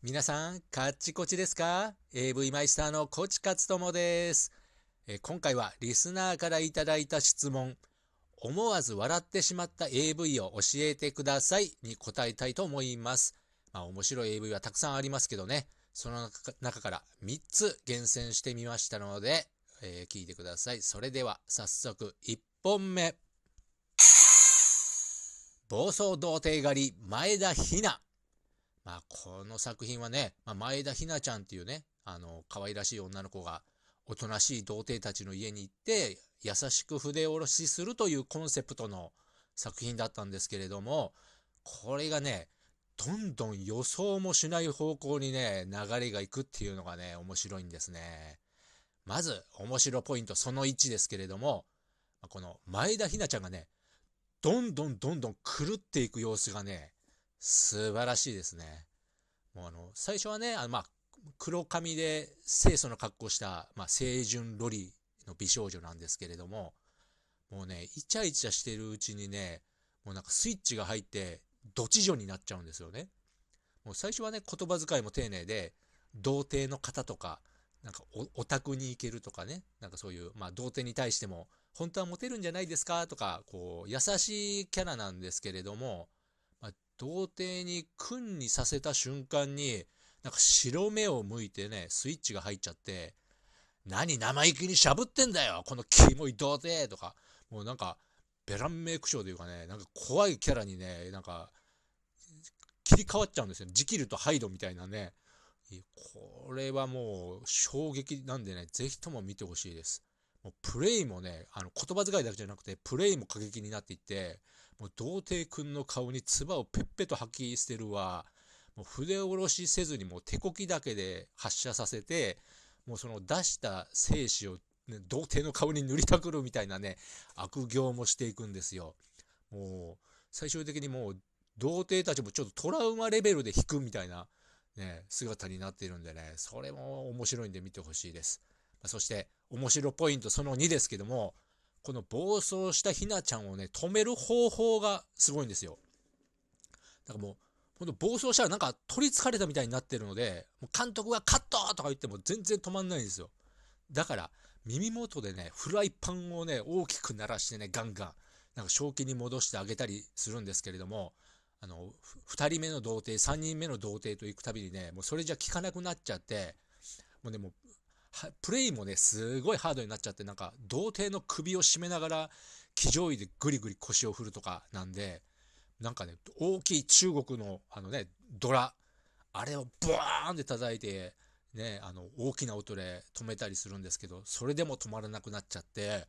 皆さん、カッチコチですか ?AV マイスターのコチカツ友です、え今回はリスナーからいただいた質問、思わず笑ってしまった AV を教えてくださいに答えたいと思います。まあ面白い AV はたくさんありますけどね、その中中から3つ厳選してみましたので、えー聞いてください。それでは早速1本目。暴走童貞狩り前田ひな。まあ、この作品はね、まあ、前田ひなちゃんっていうね、あの、可愛らしい女の子が、おとなしい童貞たちの家に行って、優しく筆下ろしするというコンセプトの作品だったんですけれども、これがね、どんどん予想もしない方向にね、流れがいくっていうのがね、面白いんですね。まず、面白ポイントその1ですけれども、この前田ひなちゃんがね、どんどんどんどん狂っていく様子がね、素晴らしいですね。もうあの、最初はね、あのまあ、黒髪で清楚な格好した、まあ、清純ロリの美少女なんですけれども、もうね、イチャイチャしてるうちにね、もうなんかスイッチが入って、ドチ女になっちゃうんですよね。もう最初はね、言葉遣いも丁寧で、童貞の方とか、なんかおオタクに行けるとかね、なんかそういう、まあ、童貞に対しても、本当はモテるんじゃないですかとか、こう、優しいキャラなんですけれども、童貞に君にさせた瞬間に、なんか白目を向いてね、スイッチが入っちゃって、何生意気にしゃぶってんだよこのキモい童貞とか、もうなんか、ベランメイクショーというかね、なんか怖いキャラにね、なんか、切り替わっちゃうんですよ。ジキルとハイドみたいなね。これはもう衝撃なんでね、ぜひとも見てほしいです。もうプレイもね、あの言葉遣いだけじゃなくて、プレイも過激になっていって、もう童貞くんの顔に唾をペッペと吐き捨てるわ。もう筆下ろしせずにもう手こきだけで発射させて、もうその出した精子を、ね、童貞の顔に塗りたくるみたいなね、悪行もしていくんですよ。もう最終的にもう童貞たちもちょっとトラウマレベルで引くみたいな、ね、姿になっているんでね、それも面白いんで見てほしいです。そして、面白ポイントその2ですけども、この暴走したひなちゃんをね、止める方法がすごいんですよ。だからもう、ほんと暴走したらなんか取り憑かれたみたいになってるので、もう監督がカットとか言っても全然止まんないんですよ。だから、耳元でね、フライパンをね、大きく鳴らしてね、ガンガン、なんか正気に戻してあげたりするんですけれども、あの、2人目の童貞、3人目の童貞と行くたびにね、もうそれじゃ効かなくなっちゃって、もうね、もう、プレイもね、すごいハードになっちゃって、なんか、童貞の首を絞めながら、騎乗位でぐりぐり腰を振るとかなんで、なんかね、大きい中国の、あのね、ドラ、あれをブワーンって叩いて、ね、あの、大きな音で止めたりするんですけど、それでも止まらなくなっちゃって、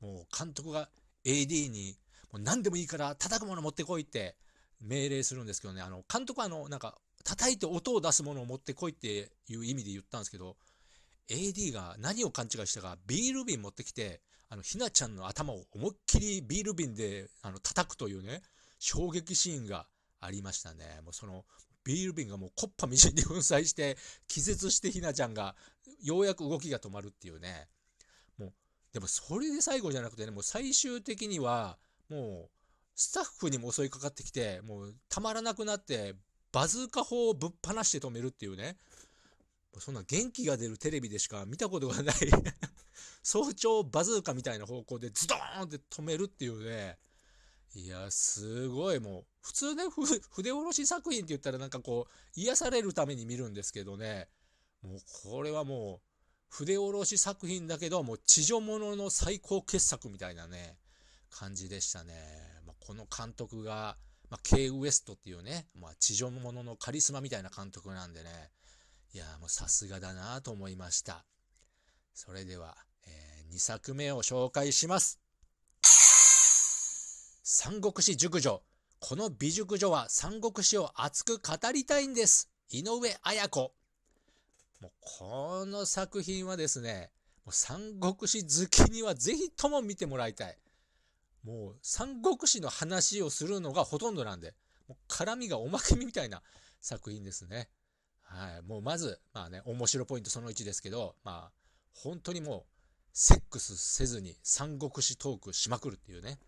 もう監督が AD に、もう何でもいいから叩くもの持ってこいって命令するんですけどね、あの、監督はあの、なんか、叩いて音を出すものを持ってこいっていう意味で言ったんですけど、AD が何を勘違いしたか、ビール瓶持ってきて、あの、ひなちゃんの頭を思いっきりビール瓶で、あの、叩くというね、衝撃シーンがありましたね。もうその、ビール瓶がもうコッパみじんに粉砕して、気絶してひなちゃんが、ようやく動きが止まるっていうね。もう、でもそれで最後じゃなくてね、もう最終的には、もう、スタッフにも襲いかかってきて、もう、たまらなくなって、バズーカ砲をぶっ放して止めるっていうね。そんな元気が出るテレビでしか見たことがない 早朝バズーカみたいな方向でズドーンって止めるっていうね。いや、すごいもう、普通ね、筆下ろし作品って言ったらなんかこう、癒されるために見るんですけどね、もうこれはもう、筆下ろし作品だけど、もう地上物の最高傑作みたいなね、感じでしたね。まあ、この監督が、まあ、K ウエストっていうね、まあ、地上物のカリスマみたいな監督なんでね、いやもうさすがだなと思いました。それでは、えー、2作目を紹介します。三国志熟女。この美熟女は三国志を熱く語りたいんです。井上綾子。もうこの作品はですね、もう三国志好きにはぜひとも見てもらいたい。もう三国志の話をするのがほとんどなんで、もう絡みがおまけみたいな作品ですね。はい。もうまず、まあね、面白ポイントその1ですけど、まあ、本当にもう、セックスせずに三国志トークしまくるっていうね。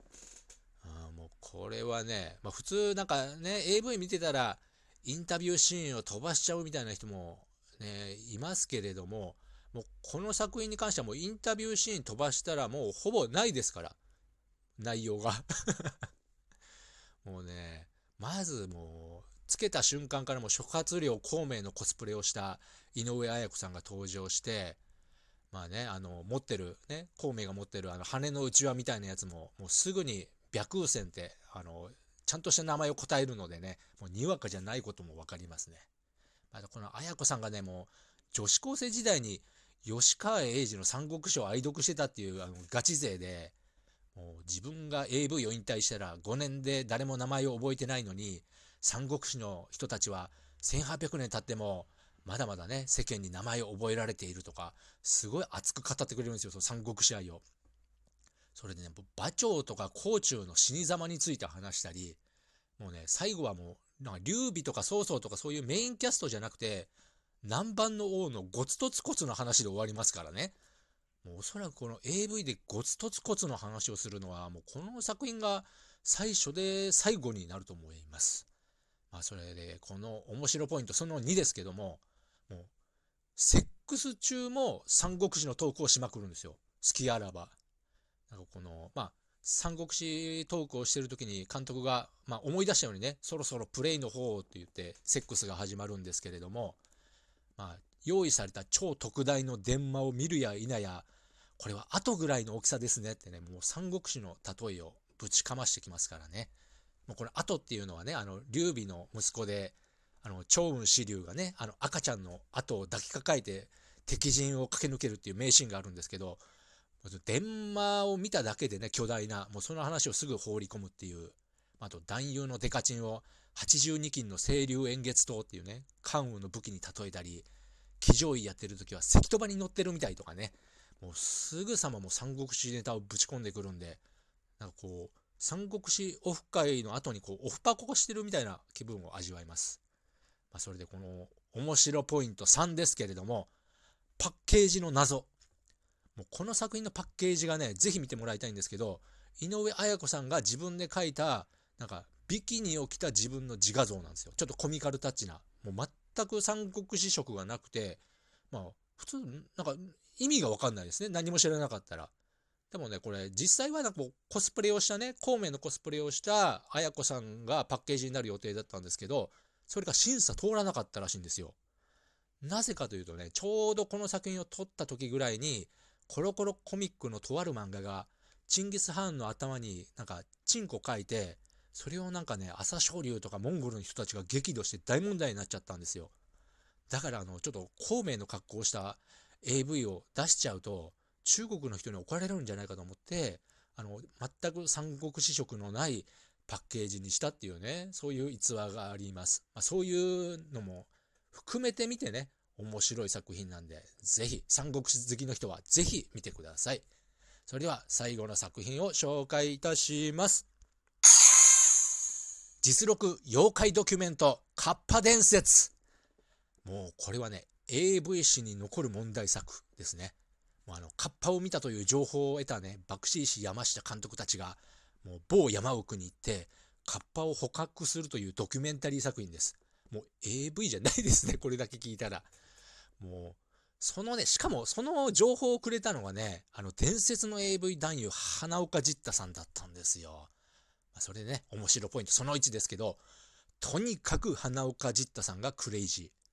あもうこれはね、まあ普通なんかね、AV 見てたら、インタビューシーンを飛ばしちゃうみたいな人もね、いますけれども、もうこの作品に関してはもうインタビューシーン飛ばしたらもうほぼないですから。内容が もうね、まずもう、つけた瞬間からもう触発量孔明のコスプレをした井上綾子さんが登場して、まあね、あの、持ってる、ね、孔明が持ってるあの羽の内輪みたいなやつも、もうすぐに白雨線って、あの、ちゃんとした名前を答えるのでね、もうにわかじゃないことも分かりますね。またこの綾子さんがね、もう女子高生時代に吉川英治の三国志を愛読してたっていうあのガチ勢で、もう自分が AV を引退したら5年で誰も名前を覚えてないのに、三国志の人たちは1800年経ってもまだまだね、世間に名前を覚えられているとか、すごい熱く語ってくれるんですよ、その三国志愛を。それでね、馬長とか甲冑の死に様について話したり、もうね、最後はもう、なんか劉備とか曹操とかそういうメインキャストじゃなくて、南蛮の王のゴツとツコツの話で終わりますからね。もうおそらくこの AV でゴツとツコツの話をするのは、もうこの作品が最初で最後になると思います。まあそれで、この面白ポイントその2ですけども、もう、セックス中も三国志のトークをしまくるんですよ。好きあらば。なんかこの、まあ、三国志トークをしてる時に監督が、まあ、思い出したようにね、そろそろプレイの方って言って、セックスが始まるんですけれども、まあ、用意された超特大の電話を見るや否や、これは後ぐらいの大きさですねってね、もう三国志の例えをぶちかましてきますからね。もうこれ後っていうのはね、あの、劉備の息子で、あの、趙雲支流がね、あの、赤ちゃんの後を抱きかかえて敵陣を駆け抜けるっていう名シーンがあるんですけど、電話を見ただけでね、巨大な、もうその話をすぐ放り込むっていう、あと男優のデカチンを82金の清流円月刀っていうね、関羽の武器に例えたり、騎乗位やってる時は石飛場に乗ってるみたいとかね、もうすぐさまもう三国志ネタをぶち込んでくるんで、なんかこう、三国志オフ会の後にこう、オフパコしてるみたいな気分を味わいます。まあ、それでこの面白ポイント3ですけれども、パッケージの謎。もうこの作品のパッケージがね、ぜひ見てもらいたいんですけど、井上綾子さんが自分で描いた、なんかビキニを着た自分の自画像なんですよ。ちょっとコミカルタッチな。もう全く三国志色がなくて、まあ、普通、なんか意味がわかんないですね。何も知らなかったら。でもね、これ、実際はなんかコスプレをしたね、孔明のコスプレをした綾子さんがパッケージになる予定だったんですけど、それが審査通らなかったらしいんですよ。なぜかというとね、ちょうどこの作品を撮った時ぐらいに、コロコロコミックのとある漫画が、チンギス・ハーンの頭になんかチンコ書いて、それをなんかね、朝青龍とかモンゴルの人たちが激怒して大問題になっちゃったんですよ。だからあの、ちょっと孔明の格好をした AV を出しちゃうと、中国の人に怒られるんじゃないかと思って、あの、全く三国志色のないパッケージにしたっていうね、そういう逸話があります。まあ、そういうのも含めてみてね、面白い作品なんで、ぜひ、三国志好きの人はぜひ見てください。それでは最後の作品を紹介いたします。実録妖怪ドキュメントカッパ伝説もうこれはね AV 史に残る問題作ですねあのカッパを見たという情報を得たね爆死石山下監督たちがもう某山奥に行ってカッパを捕獲するというドキュメンタリー作品です。もう AV じゃないですね これだけ聞いたら。もうそのねしかもその情報をくれたのがねあの伝説の AV 男優花岡ジッタさんだったんですよ。まそれでね、面白ポイントその1ですけど、とにかく花岡ジッタさんがクレイジー。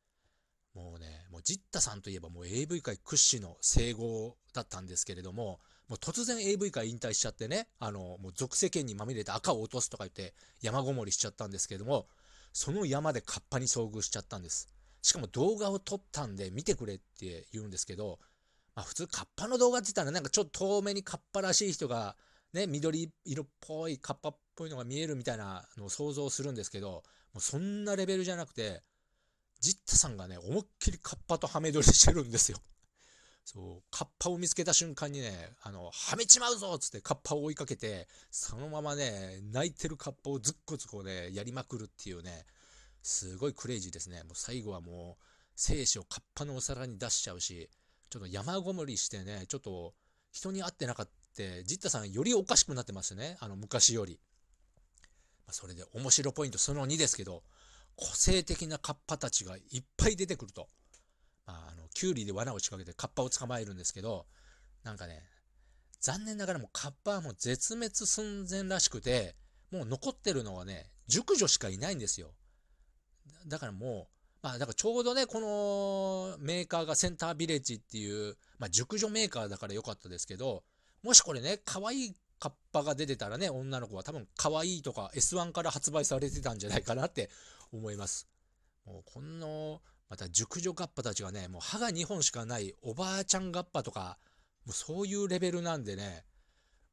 もうね、もうジッタさんといえばもう AV 界屈指の整合だったんですけれども、もう突然 AV 界引退しちゃってね、あの、もう俗世間にまみれて赤を落とすとか言って山ごもりしちゃったんですけれども、その山でカッパに遭遇しちゃったんです。しかも動画を撮ったんで見てくれって言うんですけど、まあ普通カッパの動画って言ったらなんかちょっと遠目にカッパらしい人がね、緑色っぽいカッパっぽいのが見えるみたいなのを想像するんですけど、もうそんなレベルじゃなくて、ジッタさんがね、思いっきりカッパとハメ撮りしてるんですよ。そう、カッパを見つけた瞬間にね、あの、はめちまうぞっつってカッパを追いかけて、そのままね、泣いてるカッパをずっこずこね、やりまくるっていうね、すごいクレイジーですね。もう最後はもう、生死をカッパのお皿に出しちゃうし、ちょっと山ごもりしてね、ちょっと人に会ってなかった、ジッタさんよりおかしくなってますね。あの、昔より。まそれで面白ポイントその2ですけど、個性的なカッパたちがいっぱい出てくると。まあ、あの、キュウリで罠を仕掛けてカッパを捕まえるんですけど、なんかね、残念ながらもカッパはもう絶滅寸前らしくて、もう残ってるのはね、熟女しかいないんですよ。だからもう、まあ、だからちょうどね、このメーカーがセンタービレッジっていう、まあ、熟女メーカーだから良かったですけど、もしこれね、可愛いカッパが出てたらね、女の子は多分可愛いとか S1 から発売されてたんじゃないかなって思います。もうこの、また熟女ガッパたちがね、もう歯が2本しかないおばあちゃんガッパとか、もうそういうレベルなんでね、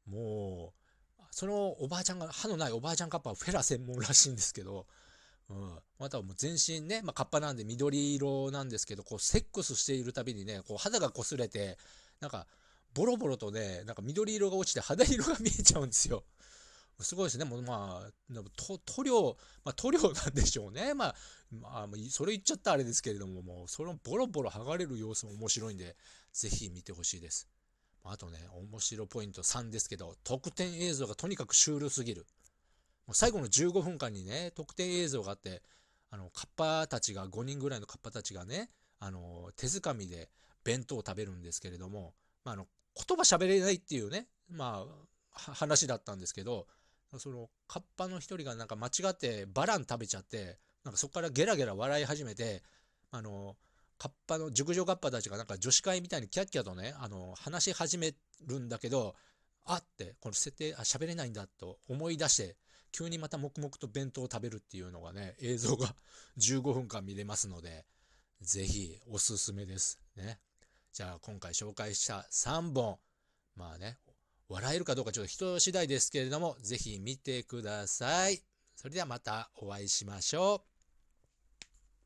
もう、そのおばあちゃんが、歯のないおばあちゃんカッパはフェラ専門らしいんですけど、うん、またもう全身ね、まあ、カッパなんで緑色なんですけど、こうセックスしているたびにね、こう肌が擦れて、なんかボロボロとね、なんか緑色が落ちて肌色が見えちゃうんですよ。すごいですね。もうまあ、塗料、まあ塗料なんでしょうね。まあ、まあ、それ言っちゃったあれですけれども、もうそのボロボロ剥がれる様子も面白いんで、ぜひ見てほしいです。あとね、面白ポイント3ですけど、特典映像がとにかくシュールすぎる。もう最後の15分間にね、特典映像があって、あの、カッパたちが、5人ぐらいのカッパたちがね、あの、手づかみで弁当を食べるんですけれども、まあ、あの、言葉喋れないっていうね、まあ、話だったんですけど、その、カッパの一人がなんか間違ってバラン食べちゃって、なんかそこからゲラゲラ笑い始めて、あの、カッパの、熟女カッパたちがなんか女子会みたいにキャッキャとね、あの、話し始めるんだけど、あって、この設定、あ、喋れないんだと思い出して、急にまた黙々と弁当を食べるっていうのがね、映像が 15分間見れますので、ぜひおすすめです。ね。じゃあ今回紹介した3本、まあね、笑えるかどうかちょっと人次第ですけれども、ぜひ見てください。それではまたお会いしましょう。